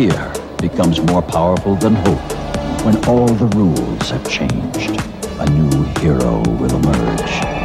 fear becomes more powerful than hope, when all the rules have changed, a new hero will emerge.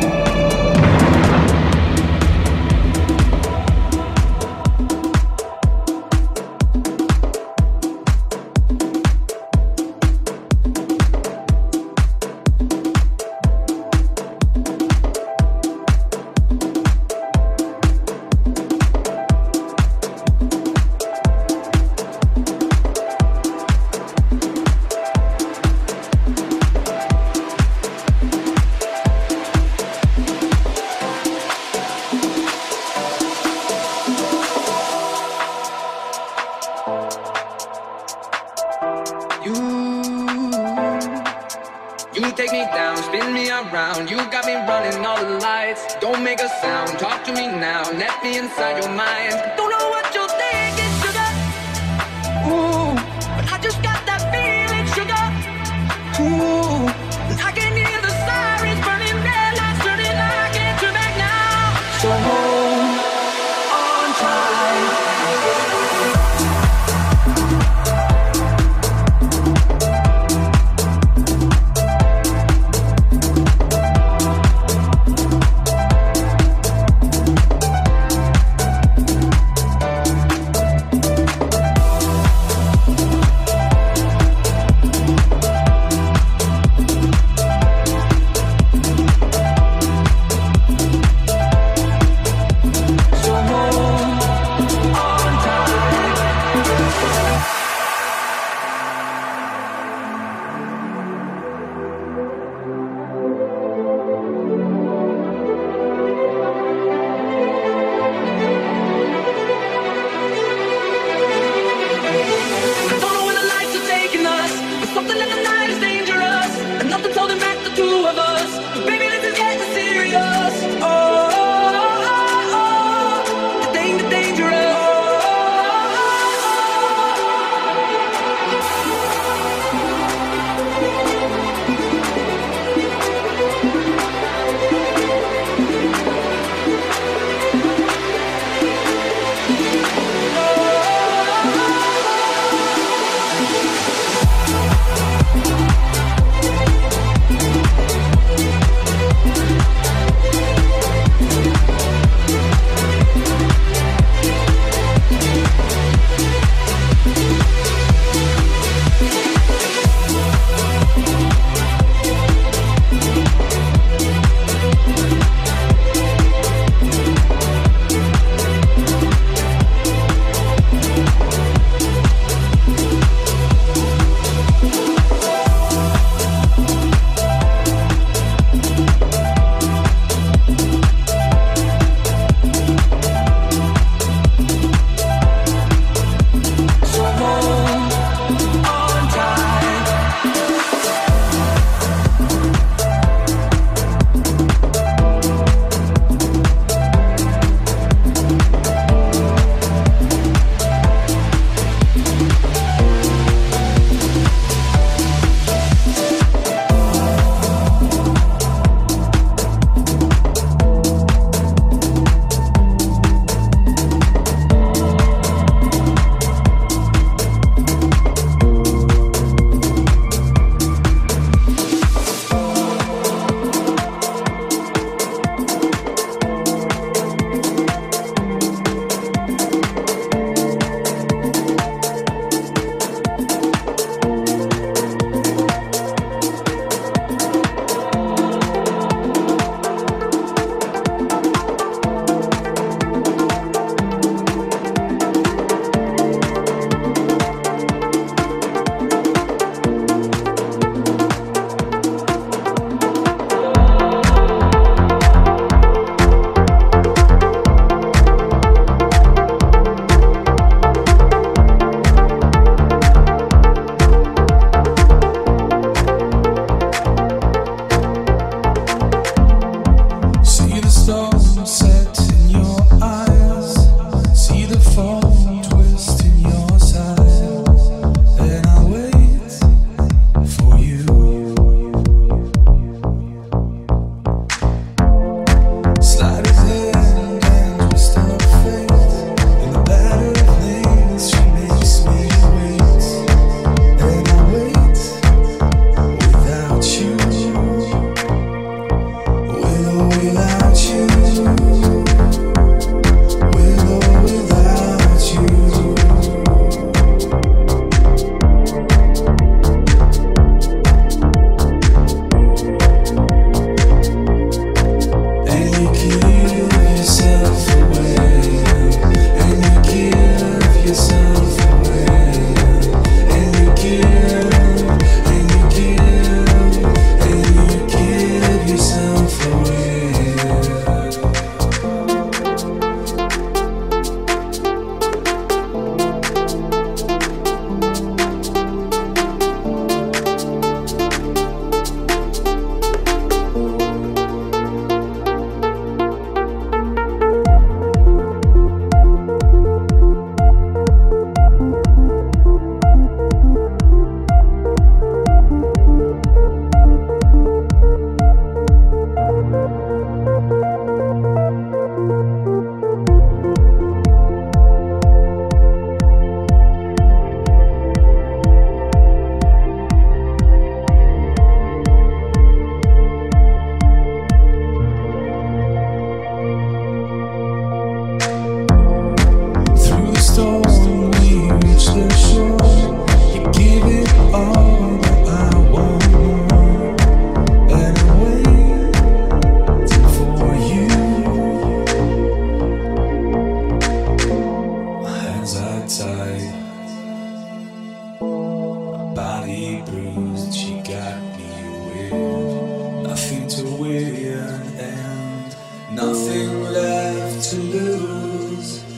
Nothing left to lose.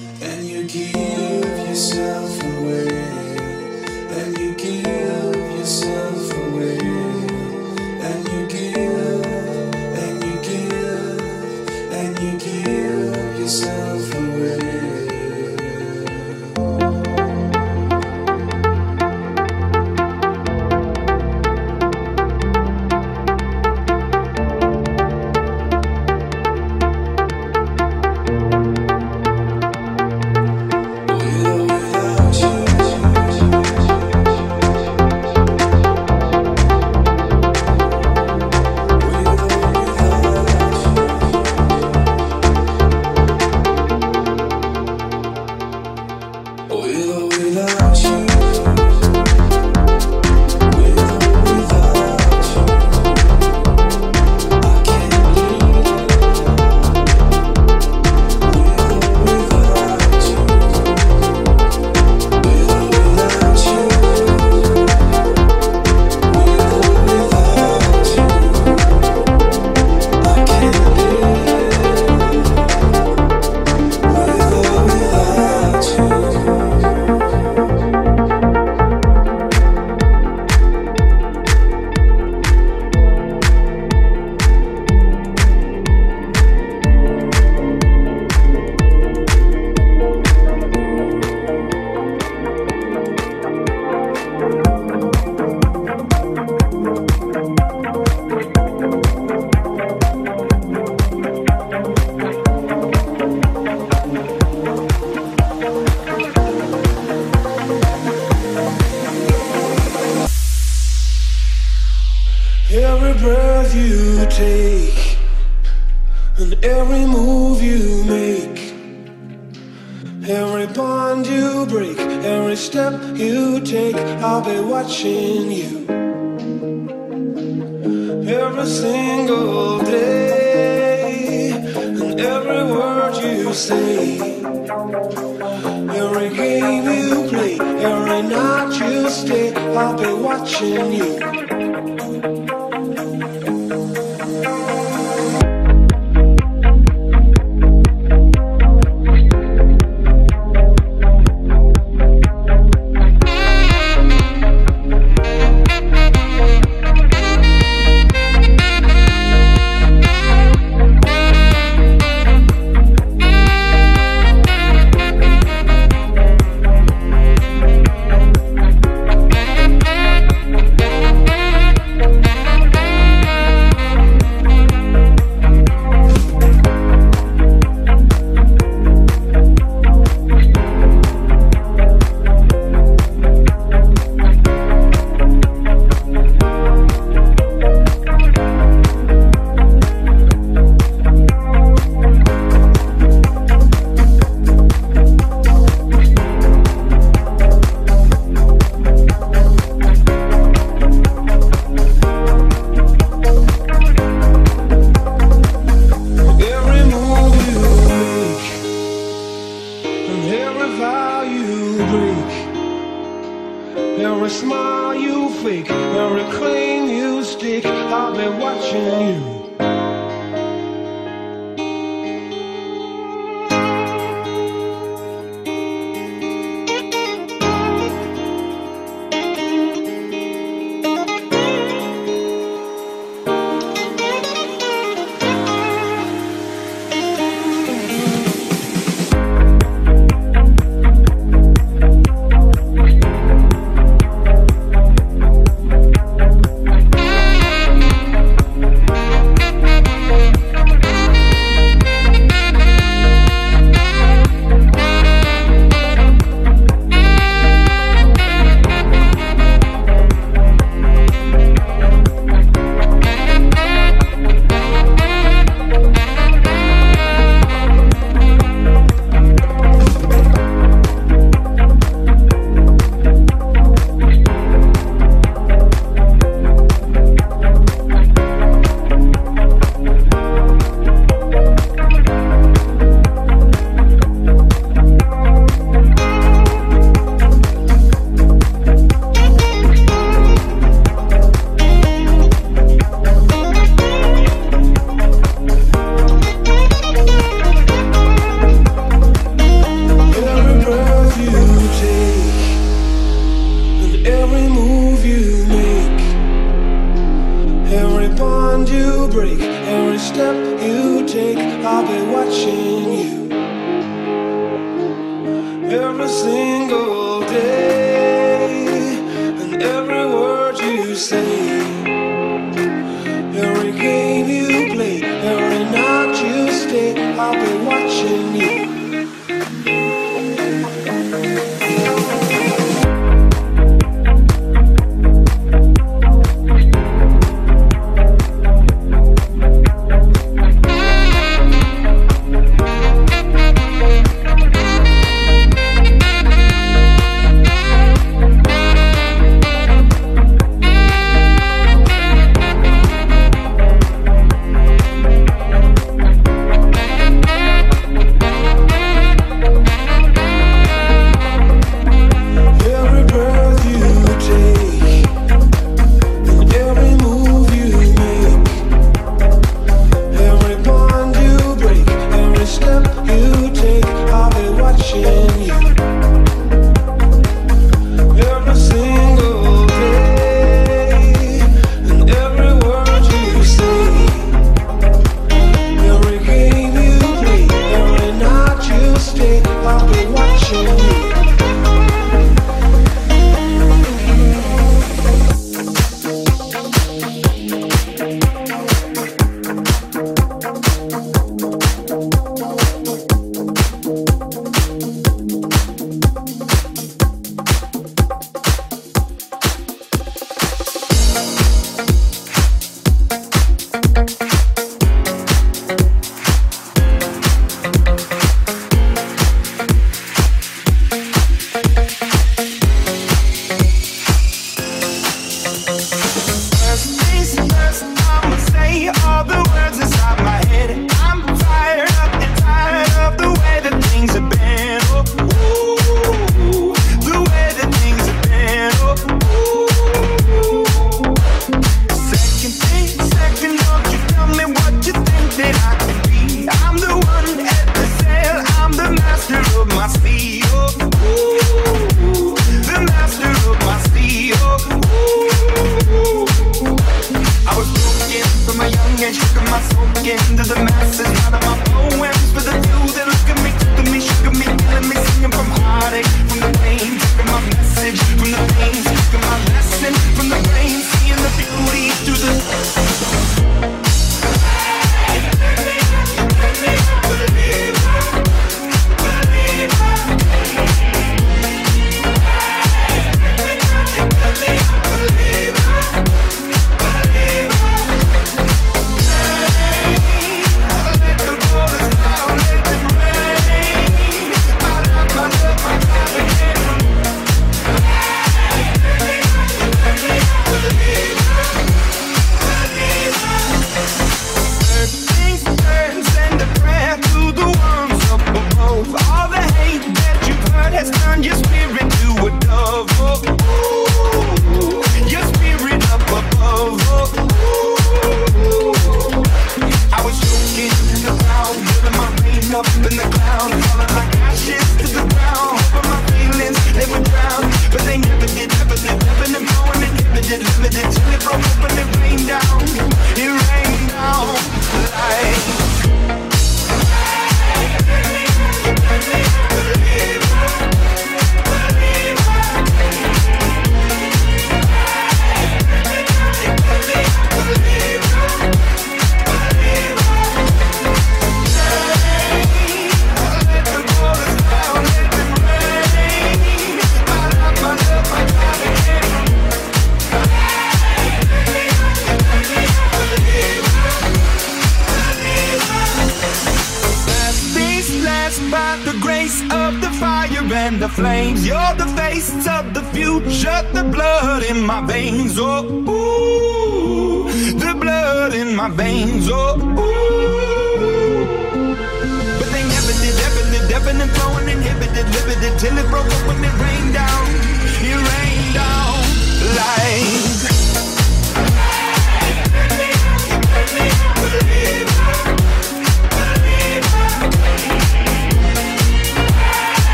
That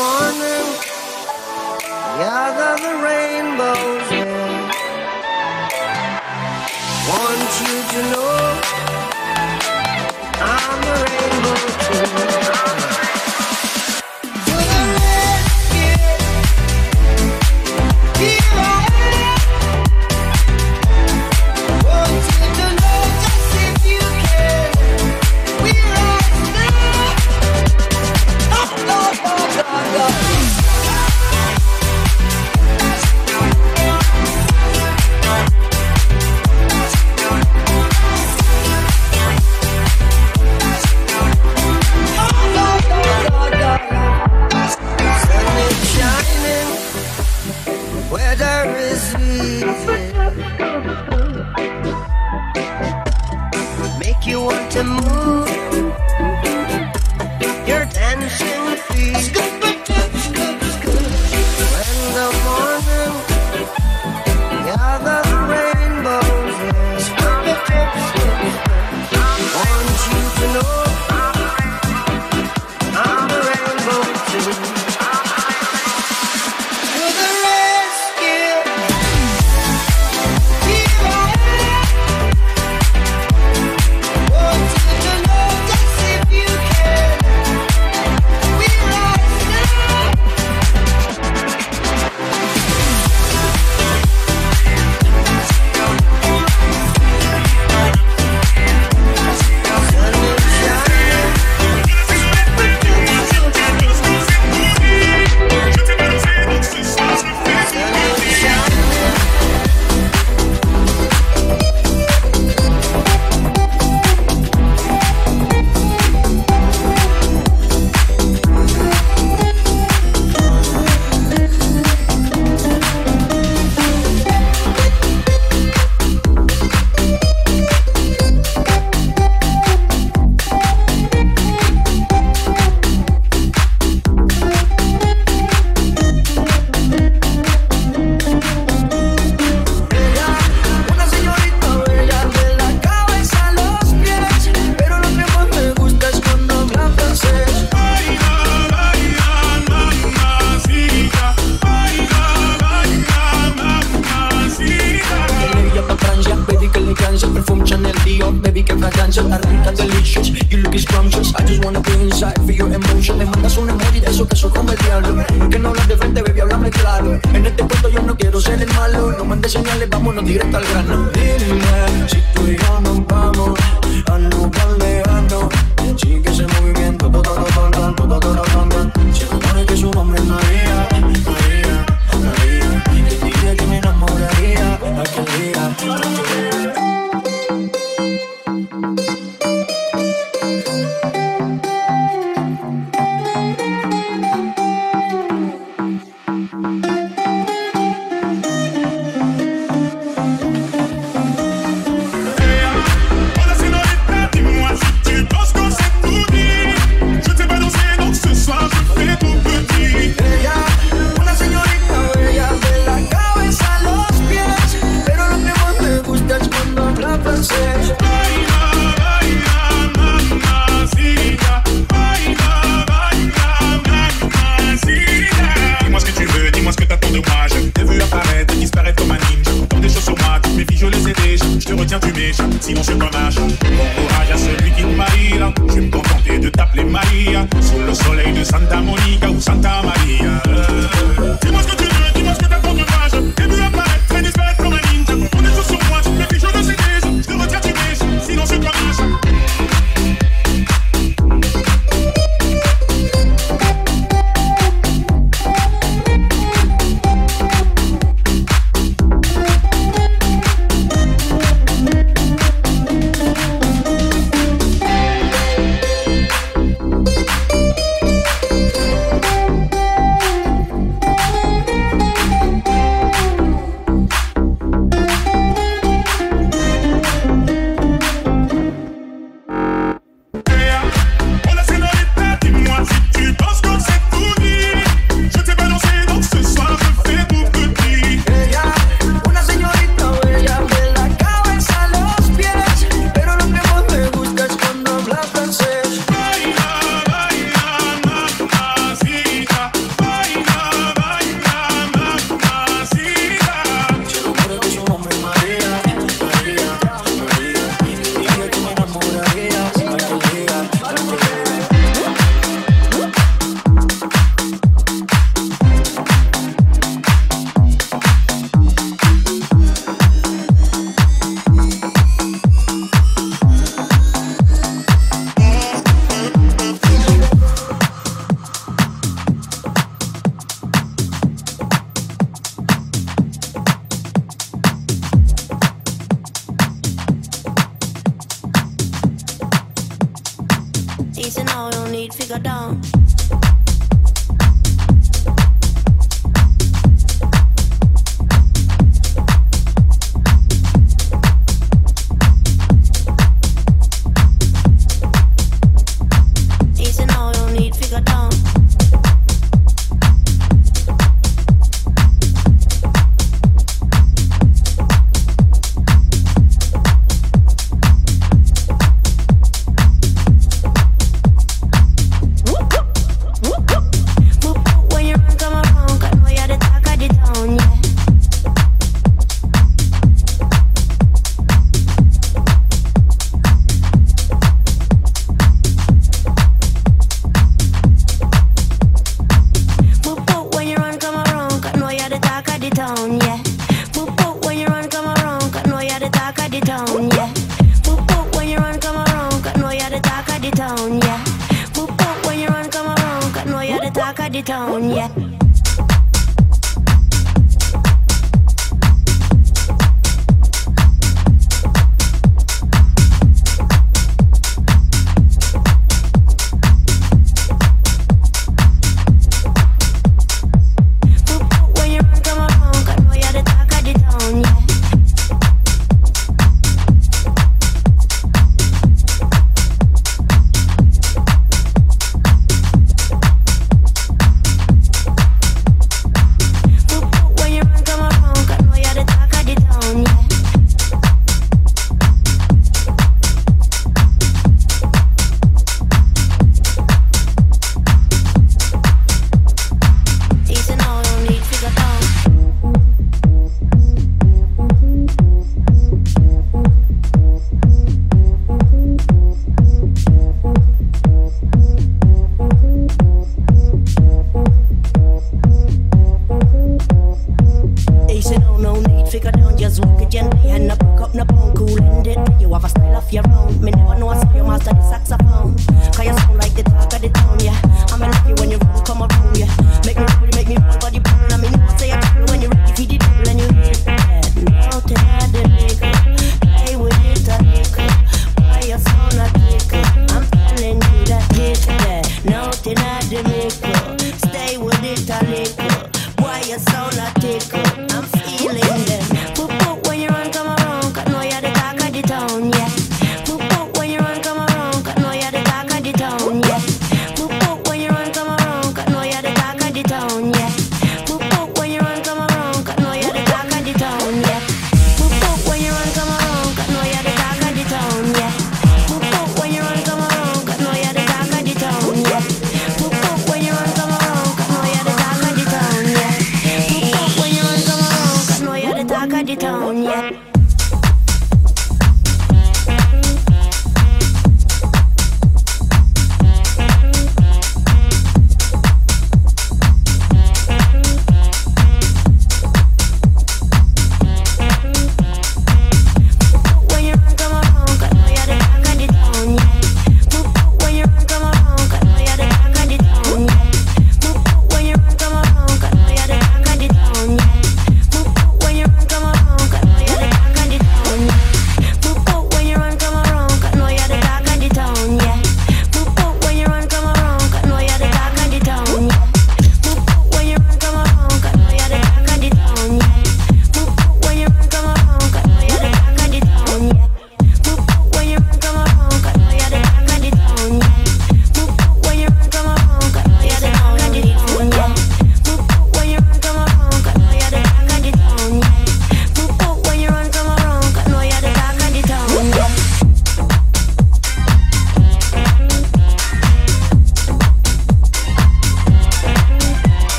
more. directa al grano. Dile, si tú y yo nos vamos al lugar lejano, sí que se mueve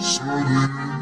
Jerusalem,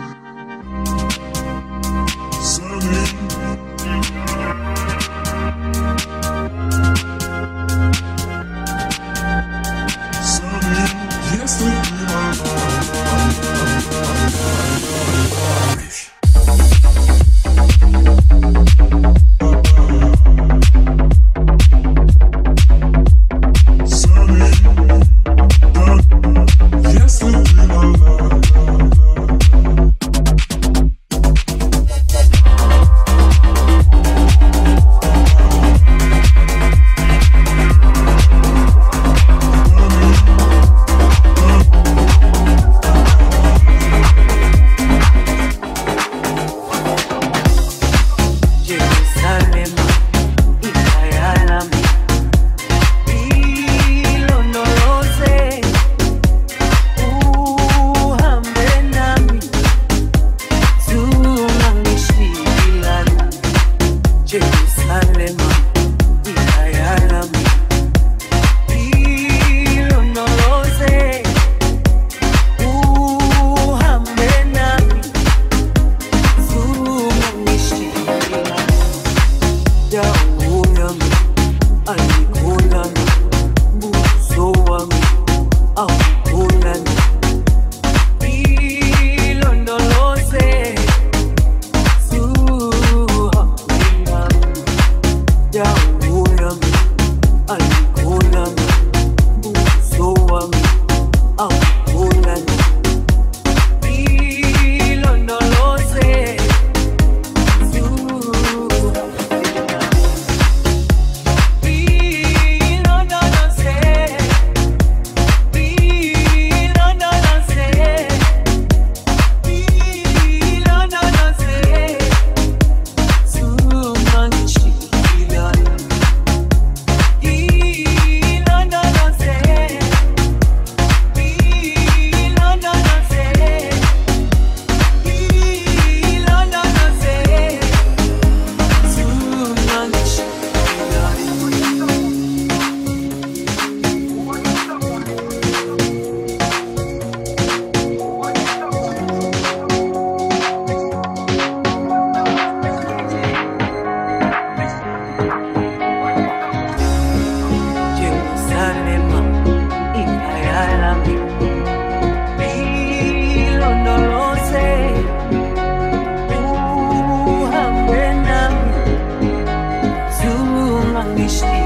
Christi.